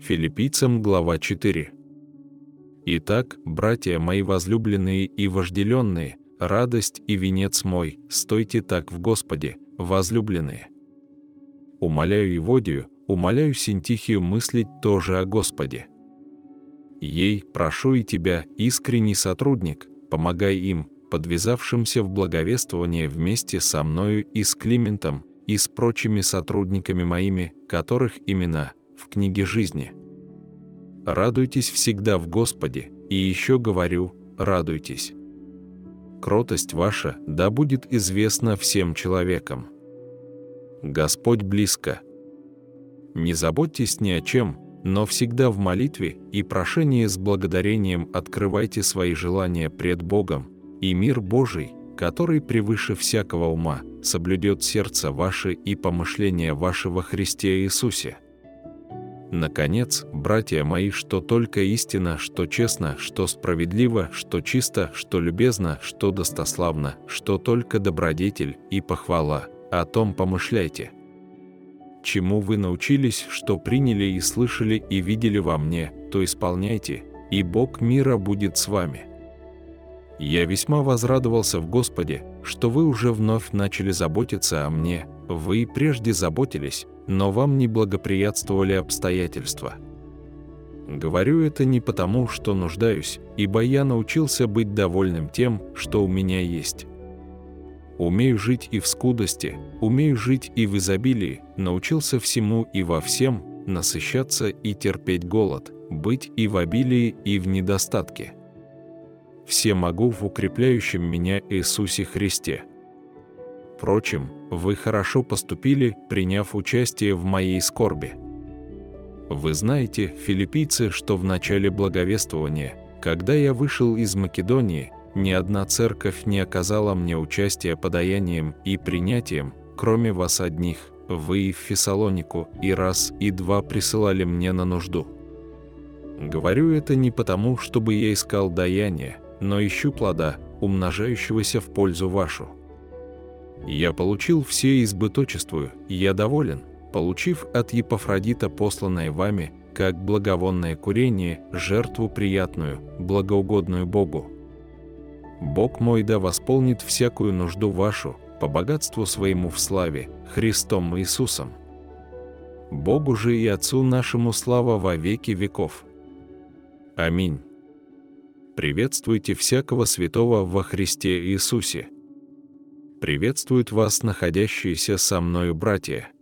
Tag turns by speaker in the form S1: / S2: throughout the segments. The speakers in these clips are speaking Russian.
S1: Филиппийцам глава 4. Итак, братья мои возлюбленные и вожделенные, радость и венец мой, стойте так в Господе, возлюбленные. Умоляю Еводию, умоляю Синтихию мыслить тоже о Господе. Ей, прошу и тебя, искренний сотрудник, помогай им, подвязавшимся в благовествование вместе со мною и с Климентом, и с прочими сотрудниками моими, которых имена в книге жизни. Радуйтесь всегда в Господе, и еще говорю, радуйтесь. Кротость ваша да будет известна всем человекам. Господь близко. Не заботьтесь ни о чем, но всегда в молитве и прошении с благодарением открывайте свои желания пред Богом, и мир Божий, который превыше всякого ума, соблюдет сердце ваше и помышления ваши во Христе Иисусе. Наконец, братья мои, что только истина, что честно, что справедливо, что чисто, что любезно, что достославно, что только добродетель и похвала, о том помышляйте. Чему вы научились, что приняли и слышали и видели во мне, то исполняйте, и Бог мира будет с вами. Я весьма возрадовался в Господе, что вы уже вновь начали заботиться о мне, вы прежде заботились, но вам не благоприятствовали обстоятельства. Говорю это не потому, что нуждаюсь, ибо я научился быть довольным тем, что у меня есть. Умею жить и в скудости, умею жить и в изобилии, научился всему и во всем, насыщаться и терпеть голод, быть и в обилии, и в недостатке – все могу в укрепляющем меня Иисусе Христе. Впрочем, вы хорошо поступили, приняв участие в моей скорби. Вы знаете, филиппийцы, что в начале благовествования, когда я вышел из Македонии, ни одна церковь не оказала мне участия подаянием и принятием, кроме вас одних, вы и в Фессалонику, и раз, и два присылали мне на нужду. Говорю это не потому, чтобы я искал даяние, но ищу плода, умножающегося в пользу вашу. Я получил все избыточествую, и я доволен, получив от Епафродита посланное вами, как благовонное курение, жертву приятную, благоугодную Богу. Бог мой да восполнит всякую нужду вашу, по богатству своему в славе, Христом Иисусом. Богу же и Отцу нашему слава во веки веков. Аминь. Приветствуйте всякого святого во Христе Иисусе. Приветствуют вас находящиеся со мною братья.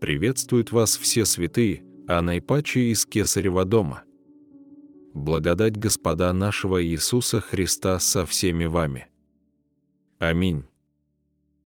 S1: Приветствуют вас все святые, а наипаче из Кесарева дома. Благодать Господа нашего Иисуса Христа со всеми вами. Аминь.